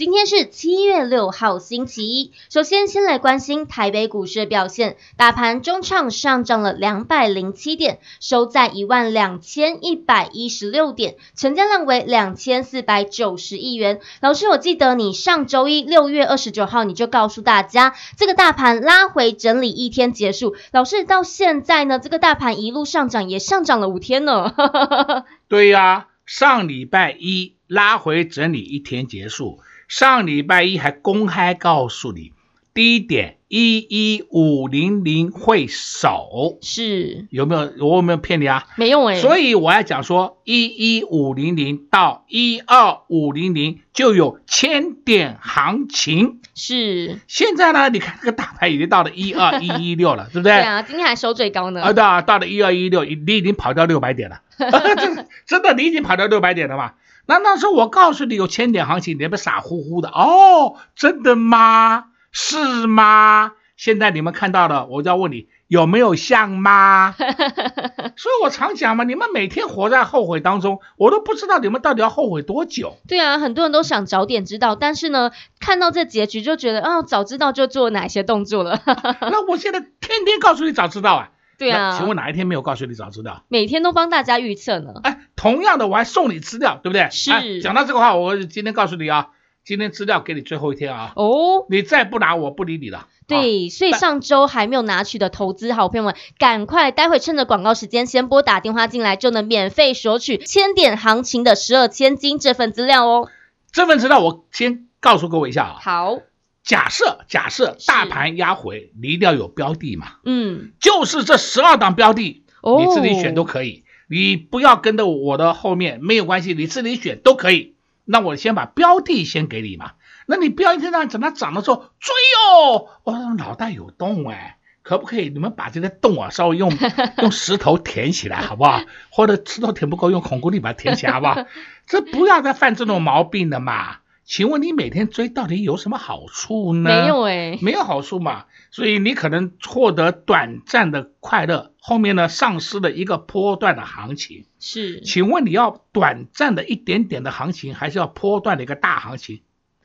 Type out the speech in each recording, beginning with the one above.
今天是七月六号，星期一。首先，先来关心台北股市的表现。大盘中场上涨了两百零七点，收在一万两千一百一十六点，成交量为两千四百九十亿元。老师，我记得你上周一六月二十九号你就告诉大家，这个大盘拉回整理一天结束。老师到现在呢，这个大盘一路上涨，也上涨了五天呢。对呀、上礼拜一拉回整理一天结束。上礼拜一还公开告诉你，低点一一五零零会守，是有没有？我有没有骗你啊？没用哎。所以我要讲说，一一五零零到一二五零零就有千点行情。是。现在呢，你看这个大盘已经到了一二一一六了，对不对？对啊，今天还收最高呢。啊，对啊，到了一二一六，你已经跑掉六百点了。真真的，你已经跑掉六百点了吗？难道说我告诉你有千点行情，你们傻乎乎的哦？真的吗？是吗？现在你们看到了，我就要问你有没有像吗？所以我常讲嘛，你们每天活在后悔当中，我都不知道你们到底要后悔多久。对啊，很多人都想早点知道，但是呢，看到这结局就觉得，哦，早知道就做哪些动作了。那我现在 天天告诉你早知道啊。对啊，请问哪一天没有告诉你早知道？每天都帮大家预测呢。哎，同样的我还送你资料，对不对？是。哎，讲到这个话，我今天告诉你啊，今天资料给你最后一天啊。哦。你再不拿，我不理你了。对，所以上周还没有拿取的投资好朋友们，赶快，待会趁着广告时间先拨打电话进来，就能免费索取千点行情的十二千金这份资料哦。这份资料我先告诉各位一下啊。好。假设假设大盘压回，你一定要有标的嘛？嗯，就是这十二档标的，你自己选都可以，哦、你不要跟着我的后面没有关系，你自己选都可以。那我先把标的先给你嘛，那你不要一天到晚等它涨的时候追哦。我脑袋有洞哎，可不可以？你们把这个洞啊稍微用 用石头填起来好不好？或者石头填不够，用孔固力把它填起来好不好？这不要再犯这种毛病了嘛。请问你每天追到底有什么好处呢？没有哎，没有好处嘛，所以你可能获得短暂的快乐，后面呢丧失了一个波段的行情。是，请问你要短暂的一点点的行情，还是要波段的一个大行情？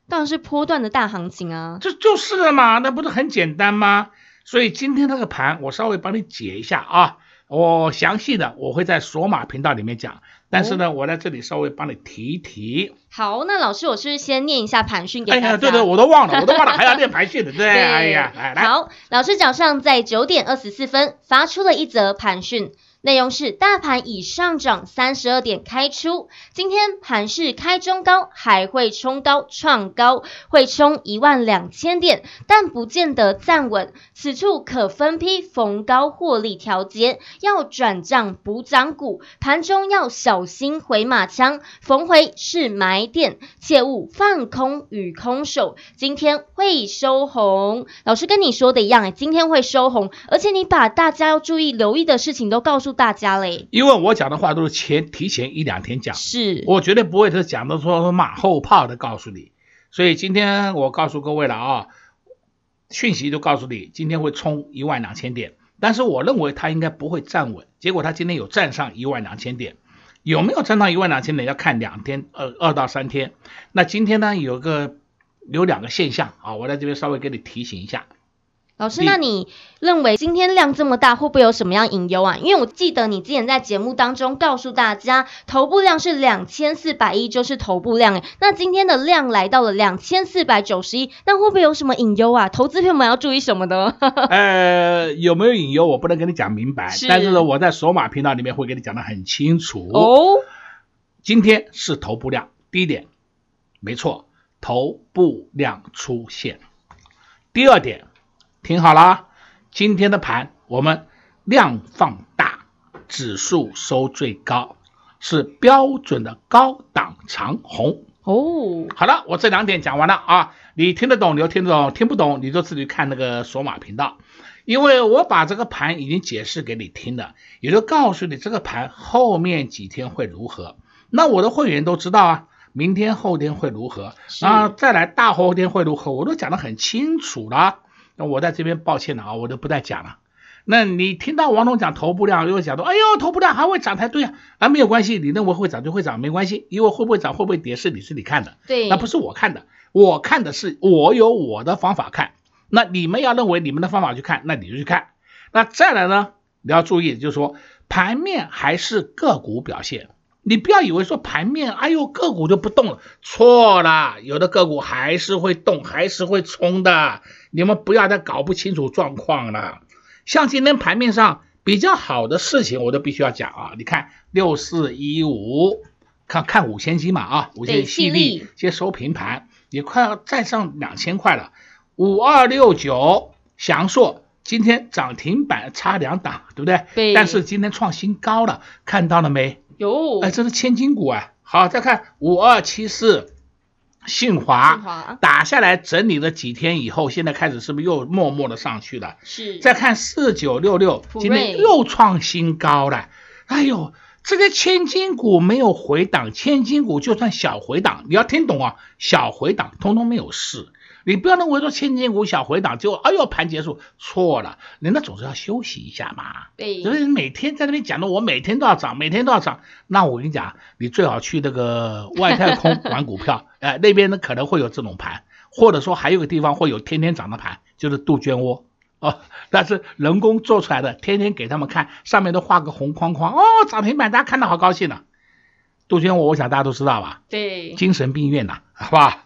当然是波段的大行情啊，这就是了嘛，那不是很简单吗？所以今天这个盘我稍微帮你解一下啊。我详细的我会在索马频道里面讲，但是呢，哦、我在这里稍微帮你提一提。好，那老师，我是先念一下盘讯给大家？哎呀，对对，我都忘了，我都忘了还要念盘讯的，对，对哎呀，来来。好，老师早上在九点二十四分发出了一则盘讯。内容是大盘已上涨三十二点开出，今天盘势开中高，还会冲高创高，会冲一万两千点，但不见得站稳。此处可分批逢高获利调节，要转账补涨股，盘中要小心回马枪，逢回是买点，切勿放空与空手。今天会收红，老师跟你说的一样，今天会收红，而且你把大家要注意留意的事情都告诉。大家嘞，因为我讲的话都是前提前一两天讲，是。我绝对不会是讲的说马后炮的告诉你，所以今天我告诉各位了啊，讯息就告诉你，今天会冲一万两千点，但是我认为它应该不会站稳，结果它今天有站上一万两千点，有没有站上一万两千点要看两天，二二到三天，那今天呢有个有两个现象啊，我在这边稍微给你提醒一下。老师，那你认为今天量这么大，会不会有什么样隐忧啊？因为我记得你之前在节目当中告诉大家，头部量是两千四百亿，就是头部量诶。那今天的量来到了两千四百九十亿，那会不会有什么隐忧啊？投资朋友们要注意什么的？呃，有没有隐忧？我不能跟你讲明白，是但是呢，我在索马频道里面会给你讲得很清楚。哦，今天是头部量低点，没错，头部量出现。第二点。听好了，今天的盘我们量放大，指数收最高，是标准的高档长红。哦，好了，我这两点讲完了啊，你听得懂你就听得懂，听不懂你就自己看那个索马频道，因为我把这个盘已经解释给你听了，也就告诉你这个盘后面几天会如何。那我的会员都知道啊，明天后天会如何，那，再来大后天会如何，我都讲得很清楚了。那我在这边抱歉了啊，我就不再讲了。那你听到王总讲头部量，又讲到，哎呦，头部量还会涨才对啊，啊，没有关系，你认为会涨就会涨，没关系，因为会不会涨会不会跌是你自己看的，对，那不是我看的，我看的是我有我的方法看，那你们要认为你们的方法去看，那你就去看。那再来呢，你要注意，就是说盘面还是个股表现，你不要以为说盘面，哎呦，个股就不动了，错了，有的个股还是会动，还是会冲的，你们不要再搞不清楚状况了。像今天盘面上比较好的事情，我都必须要讲啊！你看六四一五，看看五千金嘛啊，五千细粒先收平盘，也快要再上两千块了。五二六九祥硕今天涨停板差两档，对不对？对。但是今天创新高了，看到了没？有。哎，这是千金股啊！好，再看五二七四。信华打下来整理了几天以后，现在开始是不是又默默的上去了？是。再看四九六六，今天又创新高了。哎呦，这个千金股没有回档，千金股就算小回档，你要听懂啊，小回档通通没有事。你不要认为说千金股小回档就哎呦盘结束，错了，人家总是要休息一下嘛。对，所以每天在那边讲的我每天都要涨，每天都要涨。那我跟你讲，你最好去那个外太空玩股票，哎，那边呢可能会有这种盘，或者说还有个地方会有天天涨的盘，就是杜鹃窝哦，但是人工做出来的，天天给他们看，上面都画个红框框哦，涨停板，大家看到好高兴呢、啊。杜鹃窝，我想大家都知道吧？对，精神病院呐、啊，好吧？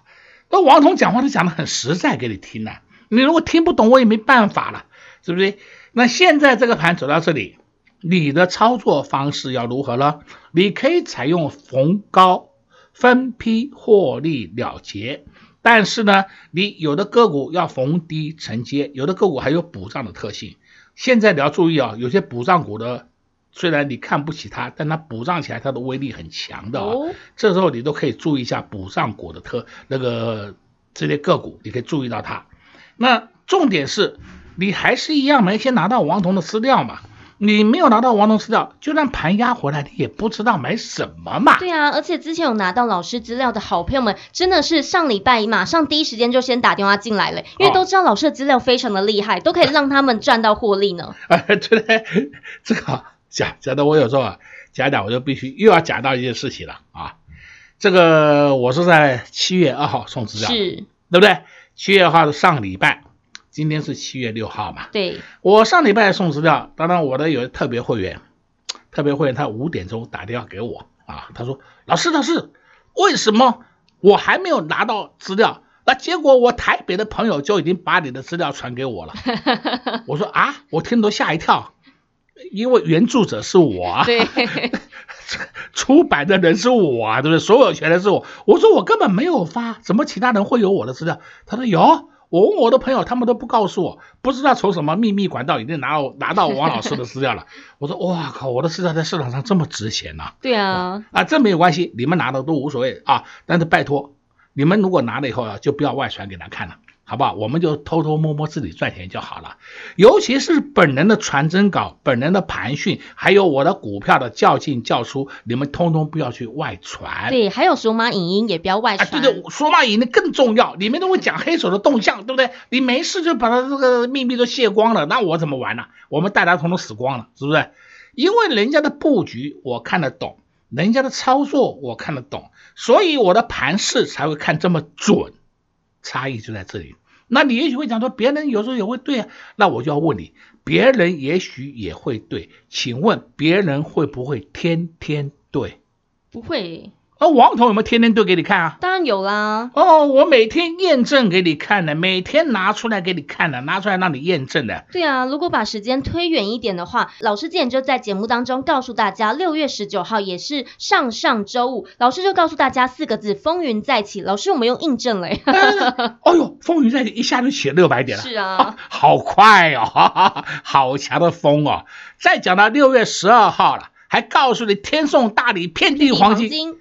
那王彤讲话都讲的很实在，给你听呢。你如果听不懂，我也没办法了，是不是？那现在这个盘走到这里，你的操作方式要如何呢？你可以采用逢高分批获利了结，但是呢，你有的个股要逢低承接，有的个股还有补涨的特性。现在你要注意啊，有些补涨股的。虽然你看不起它，但它补涨起来它的威力很强的啊、哦。这时候你都可以注意一下补涨股的特那个这些个股，你可以注意到它。那重点是，你还是一样没先拿到王彤的资料嘛？你没有拿到王彤资料，就算盘压回来，你也不知道买什么嘛。对啊，而且之前有拿到老师资料的好朋友们，真的是上礼拜马上第一时间就先打电话进来了，因为都知道老师的资料非常的厉害，哦、都可以让他们赚到获利呢。啊，对对，这个。讲讲的我有时候啊，讲讲我就必须又要讲到一件事情了啊，这个我是在七月二号送资料，是，对不对？七月二号是上礼拜，今天是七月六号嘛？对，我上礼拜送资料，当然我的有特别会员，特别会员他五点钟打电话给我啊，他说老师老师，为什么我还没有拿到资料？那结果我台北的朋友就已经把你的资料传给我了，我说啊，我听都吓一跳。因为原著者是我啊，对，出版的人是我啊，对不对？所有权的是我。我说我根本没有发，怎么其他人会有我的资料？他说有，我问我的朋友，他们都不告诉我，不知道从什么秘密管道已经拿到拿到王老师的资料了。我说哇靠，我的资料在市场上这么值钱呐、啊？对啊，啊，这没有关系，你们拿的都无所谓啊，但是拜托，你们如果拿了以后啊，就不要外传给他看了。好不好？我们就偷偷摸摸自己赚钱就好了。尤其是本人的传真稿、本人的盘讯，还有我的股票的较进较出，你们通通不要去外传。对，还有数码影音也不要外传。啊，对对，数码影音更重要，里面都会讲黑手的动向，对不对？你没事就把他这个秘密都泄光了，那我怎么玩呢？我们大家通通死光了，是不是？因为人家的布局我看得懂，人家的操作我看得懂，所以我的盘势才会看这么准。差异就在这里。那你也许会讲说，别人有时候也会对啊，那我就要问你，别人也许也会对，请问别人会不会天天对？不会那王彤有没有天天对给你看啊？当然有啦。哦，我每天验证给你看的，每天拿出来给你看的，拿出来让你验证的。对啊，如果把时间推远一点的话，老师之前就在节目当中告诉大家，六月十九号也是上上周五，老师就告诉大家四个字：风云再起。老师，我们用印证了。哎呦，风云再起，一下就起六百点了。是啊，哦、好快哦，哈哈，好强的风哦。再讲到六月十二号了，还告诉你天送大礼，遍地黄金。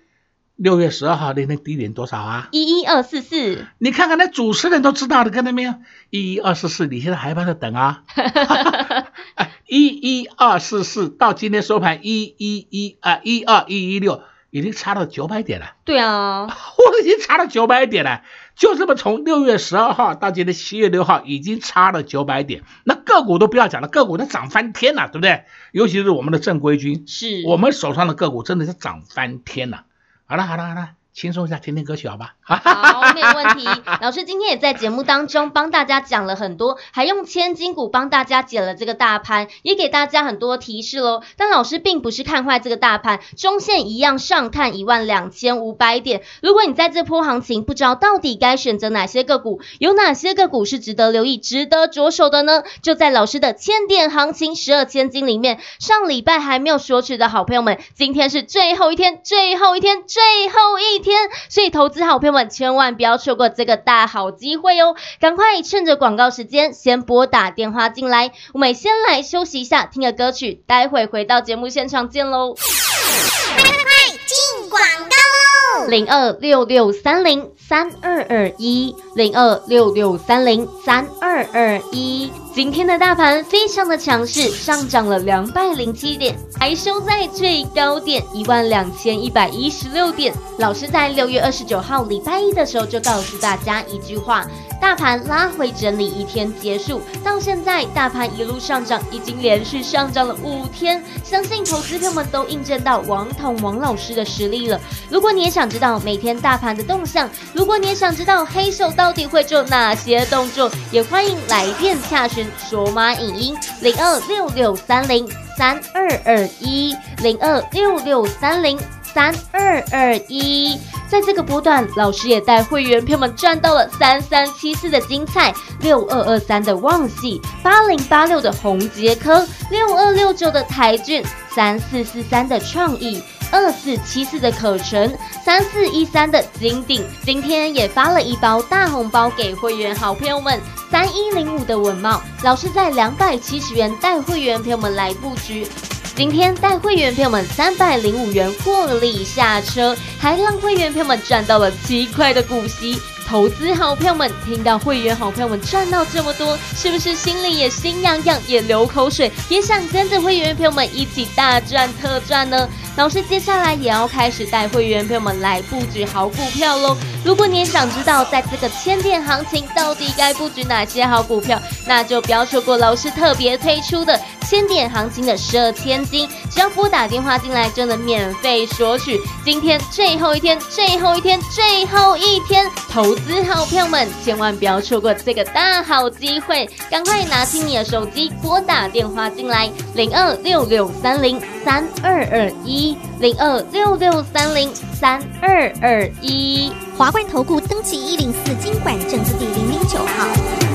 六月十二号那天低点多少啊？一一二四四。你看看那主持人都知道的，看到没有？一一二四四，你现在还在等啊？一一二四四到今天收盘一一一啊一二一一六，已经差了九百点了。对啊，我已经差了九百点了，就这么从六月十二号到今天七月六号，已经差了九百点。那个股都不要讲了，个股都涨翻天了，对不对？尤其是我们的正规军，是我们手上的个股真的是涨翻天了。好了好了好了，轻松一下，听听歌曲好吧？好，没有问题。老师今天也在节目当中帮大家讲了很多，还用千金股帮大家解了这个大盘，也给大家很多提示喽。但老师并不是看坏这个大盘，中线一样上看一万两千五百点。如果你在这波行情不知道到底该选择哪些个股，有哪些个股是值得留意、值得着手的呢？就在老师的千点行情十二千金里面，上礼拜还没有索取的好朋友们，今天是最后一天，最后一天，最后一天，天所以投资好朋友们千万不要错过这个大好机会哦！赶快趁着广告时间先拨打电话进来。我们先来休息一下，听个歌曲，待会回到节目现场见喽。快快快，进广！零二六六三零三二二一，零二六六三零三二二一。今天的大盘非常的强势，上涨了两百零七点，还收在最高点一万两千一百一十六点。老师在六月二十九号礼拜一的时候就告诉大家一句话：大盘拉回整理一天结束，到现在大盘一路上涨，已经连续上涨了五天。相信投资朋友们都印证到王彤王老师的实力了。如果你也想知道每天大盘的动向，如果你也想知道黑手到底会做哪些动作，也欢迎来电洽询。索马影音零二六六三零三二二一零二六六三零三二二一，在这个波段，老师也带会员朋友们赚到了三三七四的精彩，六二二三的旺矽，八零八六的红杰科，六二六九的台俊，三四四三的创意。二四七四的可成，三四一三的金鼎，今天也发了一包大红包给会员好朋友们。三一零五的稳帽，老师在两百七十元带会员朋友们来布局，今天带会员朋友们三百零五元获利下车，还让会员朋友们赚到了七块的股息。投资好朋友们听到会员好朋友们赚到这么多，是不是心里也心痒痒，也流口水，也想跟着会员朋友们一起大赚特赚呢？老师接下来也要开始带会员朋友们来布局好股票喽。如果你也想知道在这个千点行情到底该布局哪些好股票，那就不要错过老师特别推出的千点行情的十二千金，只要拨打电话进来就能免费索取。今天最后一天，最后一天，最后一天，投。资好票们，千万不要错过这个大好机会，赶快拿起你的手机拨打电话进来，零二六六三零三二二一，零二六六三零三二二一，华冠投顾登记一零四经管证字第零零九号。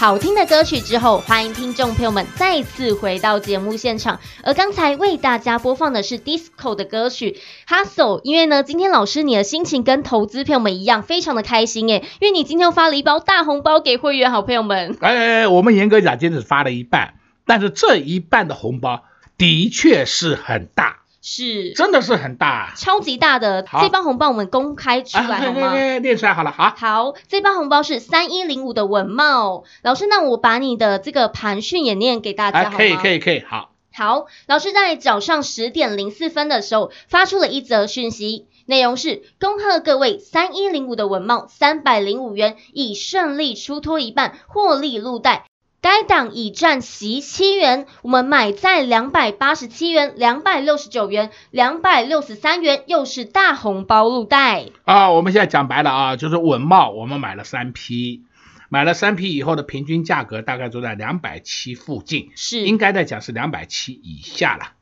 好听的歌曲之后，欢迎听众朋友们再次回到节目现场。而刚才为大家播放的是 Disco 的歌曲 Hustle，因为呢，今天老师你的心情跟投资朋友们一样，非常的开心诶，因为你今天又发了一包大红包给会员好朋友们。哎，哎，哎，我们严格讲，今天只发了一半，但是这一半的红包的确是很大。是，真的是很大，超级大的这包红包，我们公开出来好吗？啊、念出来好了，好。好，这包红包是三一零五的文茂老师，那我把你的这个盘讯也念给大家好吗？可以，可以，可以，好。好，老师在早上十点零四分的时候发出了一则讯息，内容是恭贺各位三一零五的文茂三百零五元已顺利出脱一半，获利入袋。该档已占席七元，我们买在两百八十七元、两百六十九元、两百六十三元，又是大红包入袋啊！我们现在讲白了啊，就是稳懋，我们买了三批，买了三批以后的平均价格大概都在两百七附近，是应该在讲是两百七以下了。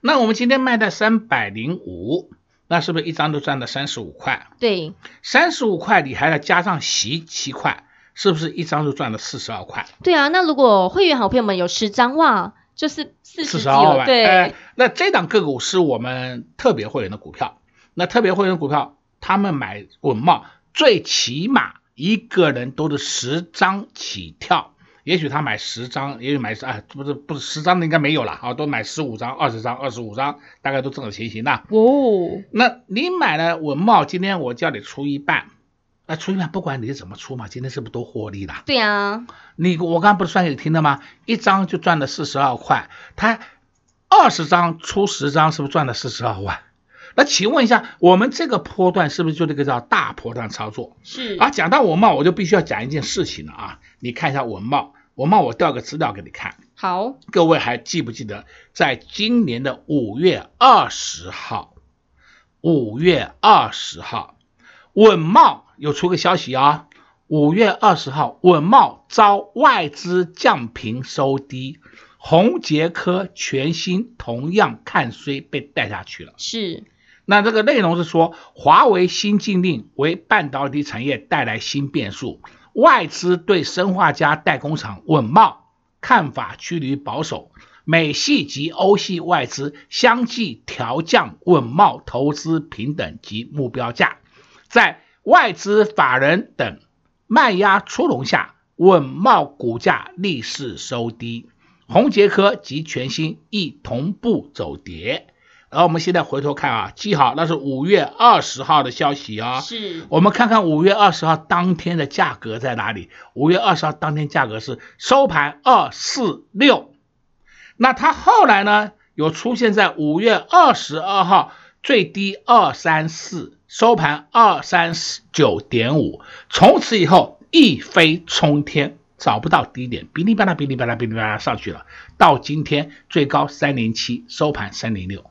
那我们今天卖在三百零五，那是不是一张都赚了三十五块？对，三十五块你还要加上席七块。是不是一张就赚了四十二块？对啊，那如果会员好朋友们有十张哇，就是四十二万。对、呃，那这档个股是我们特别会员的股票。那特别会员的股票，他们买稳懋，最起码一个人都是十张起跳。也许他买十张，也许买十啊，不是不是十张的应该没有了啊，都买十五张、二十张、二十五张，大概都这种情形的。哦，那你买了文茂，今天我叫你出一半。那出一半不管你是怎么出嘛，今天是不是都获利了？对啊，你我刚刚不是算给你听的吗？一张就赚了四十二块，他二十张出十张，是不是赚了四十二万？那请问一下，我们这个波段是不是就这个叫大波段操作？是啊，讲到文茂，我就必须要讲一件事情了啊！你看一下文茂，文茂我调个资料给你看。好，各位还记不记得，在今年的五月二十号，五月二十号，稳茂。有出个消息啊，五月二十号，稳茂遭外资降评收低，宏杰科全新同样看衰被带下去了。是，那这个内容是说，华为新禁令为半导体产业带来新变数，外资对生化家代工厂稳茂看法趋于保守，美系及欧系外资相继调降稳贸投资评等及目标价，在。外资法人等卖压出笼下，稳懋股价逆势收低，宏杰科及全新亦同步走跌。然后我们现在回头看啊，记好，那是五月二十号的消息啊。是，我们看看五月二十号当天的价格在哪里？五月二十号当天价格是收盘二四六，那它后来呢，有出现在五月二十二号最低二三四。收盘二三四九点五，从此以后一飞冲天，找不到低点，哔哩吧啦，哔哩吧啦，哔哩吧啦上去了，到今天最高三零七，收盘三零六。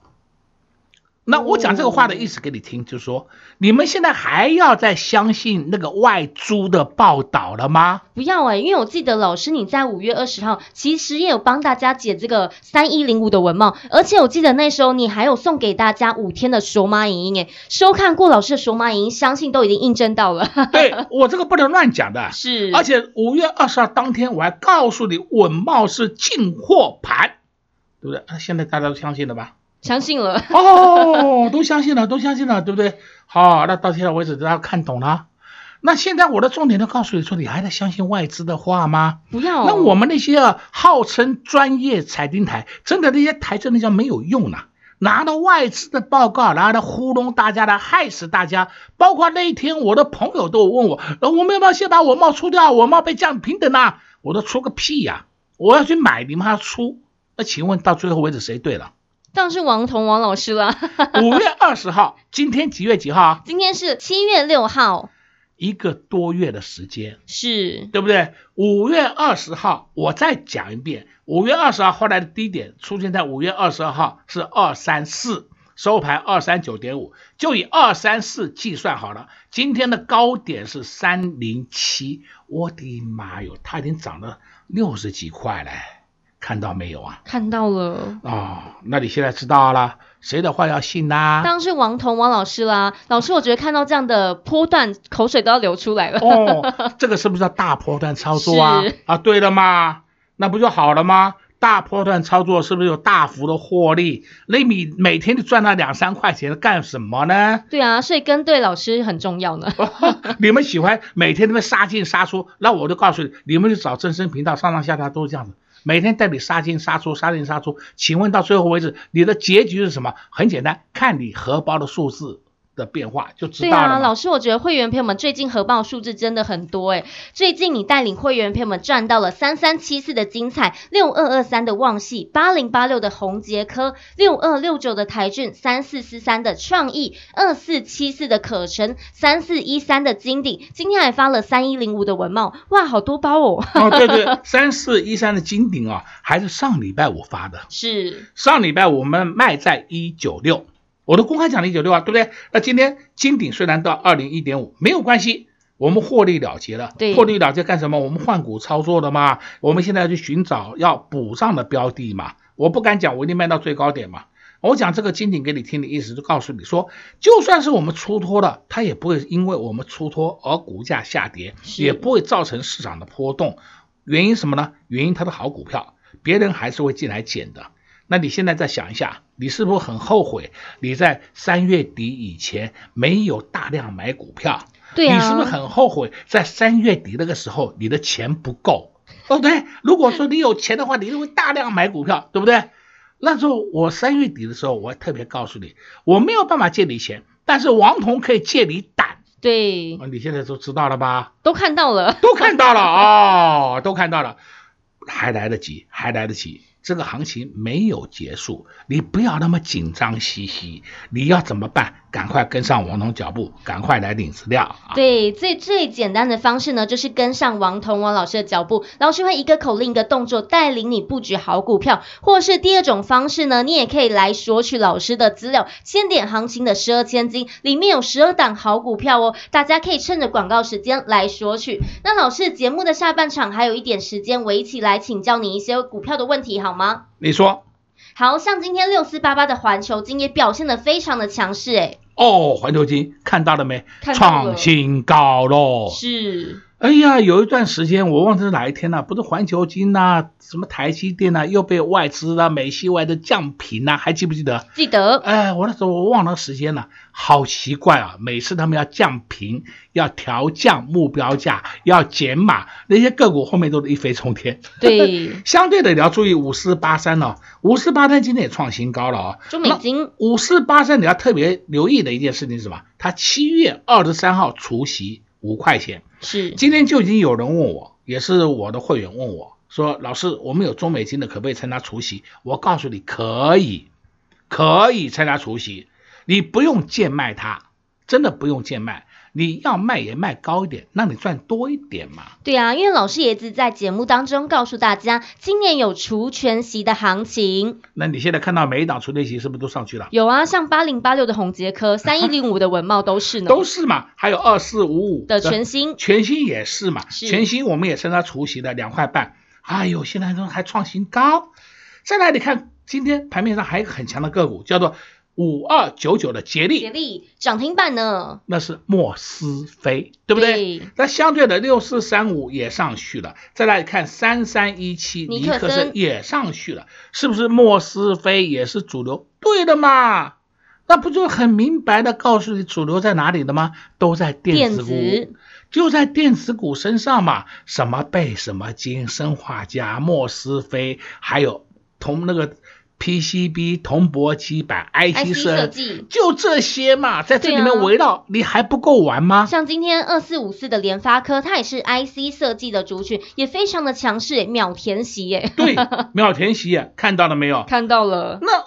那我讲这个话的意思给你听，就是说，你们现在还要再相信那个外租的报道了吗？不要哎、欸，因为我记得老师你在五月二十号其实也有帮大家解这个三一零五的文帽，而且我记得那时候你还有送给大家五天的索马影音哎，收看过老师的索马影音，相信都已经印证到了。对，我这个不能乱讲的，是，而且五月二十号当天我还告诉你文帽是进货盘，对不对？现在大家都相信了吧？相信了哦，都相信了，都相信了，对不对？好，那到现在为止，大家看懂了。那现在我的重点都告诉你说，你还在相信外资的话吗？不要。那我们那些啊，号称专业财经台，真的那些台真的叫没有用呐，拿到外资的报告，然后来糊弄大家来害死大家。包括那一天，我的朋友都问我，我们要不要先把我帽出掉？我帽被降平等啊？我都出个屁呀！我要去买，你们还要出？那请问到最后为止，谁对了？当然是王彤王老师了。五月二十号，今天几月几号？今天是七月六号，一个多月的时间，是对不对？五月二十号，我再讲一遍，五月二十号后来的低点出现在五月二十二号是二三四，收盘二三九点五，就以二三四计算好了。今天的高点是三零七，我的妈哟，它已经涨了六十几块了。看到没有啊？看到了。哦，那你现在知道了，谁的话要信呐、啊？当然是王彤王老师啦。老师，我觉得看到这样的波段，口水都要流出来了。哦，这个是不是叫大波段操作啊？啊，对了嘛，那不就好了吗？大波段操作是不是有大幅的获利？那你每天就赚那两三块钱，干什么呢？对啊，所以跟对老师很重要呢。你们喜欢每天那么杀进杀出，那我就告诉你，你们去找正声频道，上上下下都是这样子，每天带你杀进杀出，杀进杀出。请问到最后为止，你的结局是什么？很简单，看你荷包的数字。的变化就知道了。对啊，老师，我觉得会员朋友们最近荷包数字真的很多诶。最近你带领会员朋友们赚到了三三七四的精彩，六二二三的旺系，八零八六的宏杰科，六二六九的台骏，三四四三的创意，二四七四的可成，三四一三的金鼎，今天还发了三一零五的文茂，哇，好多包哦。哦，对对，三四一三的金鼎啊，还是上礼拜我发的。是。上礼拜我们卖在一九六。我都公开讲了一九六啊，对不对？那今天金鼎虽然到二零一点五，没有关系，我们获利了结了。对，获利了结干什么？我们换股操作的嘛。我们现在要去寻找要补上的标的嘛。我不敢讲我一定卖到最高点嘛。我讲这个金鼎给你听的意思，就告诉你说，就算是我们出脱了，它也不会因为我们出脱而股价下跌，也不会造成市场的波动。原因什么呢？原因它的好股票，别人还是会进来捡的。那你现在再想一下，你是不是很后悔你在三月底以前没有大量买股票？对啊。你是不是很后悔在三月底那个时候你的钱不够？对不对？如果说你有钱的话，你就会大量买股票，对不对？那时候我三月底的时候，我特别告诉你，我没有办法借你钱，但是王彤可以借你胆。对。你现在都知道了吧？都看到了。都看到了哦，都看到了，还来得及，还来得及。这个行情没有结束，你不要那么紧张兮兮。你要怎么办？赶快跟上王彤脚步，赶快来领资料。对，最最简单的方式呢，就是跟上王彤王老师的脚步。老师会一个口令一个动作带领你布局好股票，或是第二种方式呢，你也可以来索取老师的资料，千点行情的十二千金里面有十二档好股票哦，大家可以趁着广告时间来索取。那老师节目的下半场还有一点时间，我一起来请教你一些股票的问题好吗？你说。好像今天六四八八的环球金也表现得非常的强势哎。哦，环球金看到了没？看到了。创新高喽。是。哎呀，有一段时间我忘记是哪一天了，不是环球金呐，什么台积电呐，又被外资啊、美系外的降频呐，还记不记得？记得。哎，我那时候我忘了时间了，好奇怪啊！每次他们要降频，要调降目标价，要减码，那些个股后面都是一飞冲天。对。相对的，你要注意五四八三哦，五四八三今天也创新高了哦。中美金。五四八三你要特别留意的一件事情是什么？它七月二十三号除息五块钱。是，今天就已经有人问我，也是我的会员问我说：“老师，我们有中美金的，可不可以参加除夕？”我告诉你，可以，可以参加除夕，你不用贱卖它，真的不用贱卖。你要卖也卖高一点，让你赚多一点嘛。对啊，因为老师也是在节目当中告诉大家，今年有除权息的行情。那你现在看到每一档除权息是不是都上去了？有啊，像八零八六的宏杰科，三一零五的文茂都是呢。都是嘛，还有二四五五的全新，全新也是嘛。是全新我们也称它除息的两块半。哎呦，现在都还创新高。再来，你看今天盘面上还有一个很强的个股，叫做。五二九九的捷力，捷力涨停板呢？那是莫斯菲，对不对？对。那相对的六四三五也上去了。再来看三三一七尼克森也上去了，是不是莫斯菲也是主流？对的嘛，那不就很明白的告诉你主流在哪里的吗？都在电子股，电子就在电子股身上嘛。什么贝什么金、生化家、莫斯菲，还有同那个。PCB 铜箔基板 IC 设计，就这些嘛，在这里面围绕，啊、你还不够玩吗？像今天二四五四的联发科，它也是 IC 设计的族群，也非常的强势，秒填席耶。对，秒填席耶，看到了没有？看到了。那。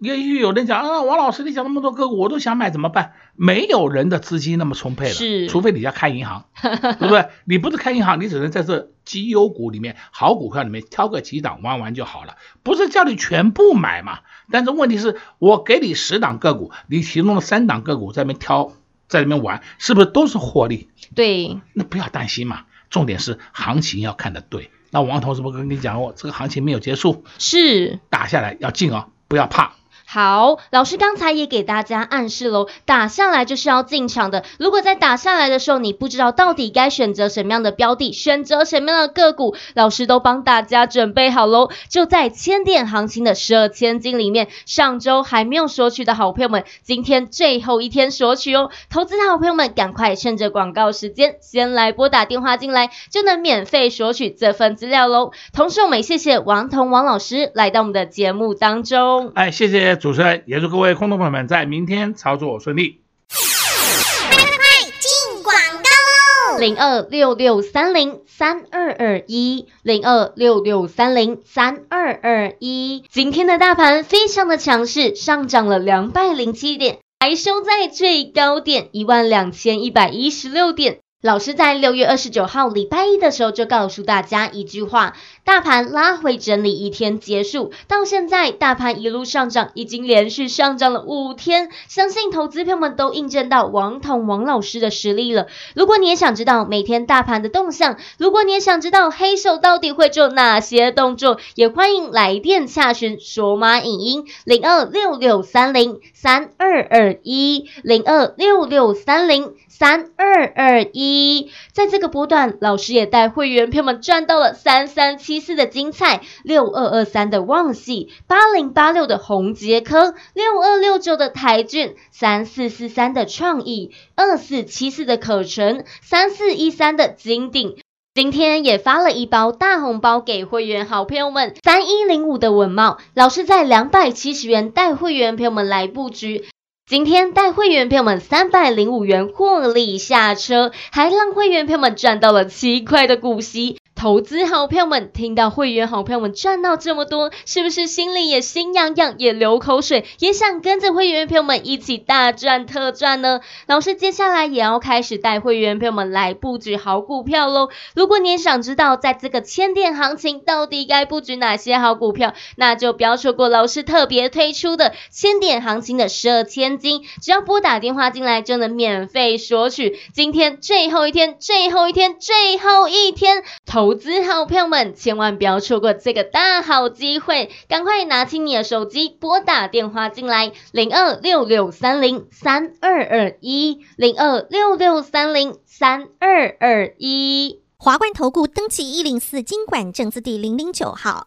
也许有人讲啊，王老师，你讲那么多个股，我都想买，怎么办？没有人的资金那么充沛了，是，除非你要开银行，对不对？你不是开银行，你只能在这绩优股里面、好股票里面挑个几档玩玩就好了，不是叫你全部买嘛？但是问题是我给你十档个股，你其中的三档个股在里面挑，在里面玩，是不是都是获利？对，那不要担心嘛。重点是行情要看得对。那王彤是不是跟你讲过，这个行情没有结束，是打下来要进哦，不要怕。好，老师刚才也给大家暗示喽，打下来就是要进场的。如果在打下来的时候，你不知道到底该选择什么样的标的，选择什么样的个股，老师都帮大家准备好喽。就在千点行情的十二千金里面，上周还没有索取的好朋友们，今天最后一天索取哦。投资的好朋友们，赶快趁着广告时间，先来拨打电话进来，就能免费索取这份资料喽。同时，我们也谢谢王彤王老师来到我们的节目当中。哎，谢谢。主持人，也祝各位空头朋友们在明天操作顺利。快快快，进广告喽！零二六六三零三二二一，零二六六三零三二二一。今天的大盘非常的强势，上涨了两百零七点，还收在最高点一万两千一百一十六点。老师在六月二十九号礼拜一的时候就告诉大家一句话：大盘拉回整理一天结束，到现在大盘一路上涨，已经连续上涨了五天。相信投资票们都印证到王彤王老师的实力了。如果你也想知道每天大盘的动向，如果你也想知道黑手到底会做哪些动作，也欢迎来电洽询索马影音零二六六三零三二二一零二六六三零三二二一。在这个波段，老师也带会员票们赚到了三三七四的精彩，六二二三的旺矽，八零八六的宏杰科，六二六九的台俊，三四四三的创意，二四七四的可成，三四一三的金鼎。今天也发了一包大红包给会员好朋友们，三一零五的稳茂，老师在两百七十元带会员朋友们来布局。今天带会员朋友们三百零五元获利下车，还让会员朋友们赚到了七块的股息。投资好朋友们听到会员好朋友们赚到这么多，是不是心里也心痒痒，也流口水，也想跟着会员朋友们一起大赚特赚呢？老师接下来也要开始带会员朋友们来布局好股票喽。如果你也想知道在这个千点行情到底该布局哪些好股票，那就不要错过老师特别推出的千点行情的十二千金，只要拨打电话进来就能免费索取。今天最后一天，最后一天，最后一天投。投资好朋友们，千万不要错过这个大好机会，赶快拿起你的手机拨打电话进来，零二六六三零三二二一，零二六六三零三二二一。华冠投顾登记一零四经管证字第零零九号。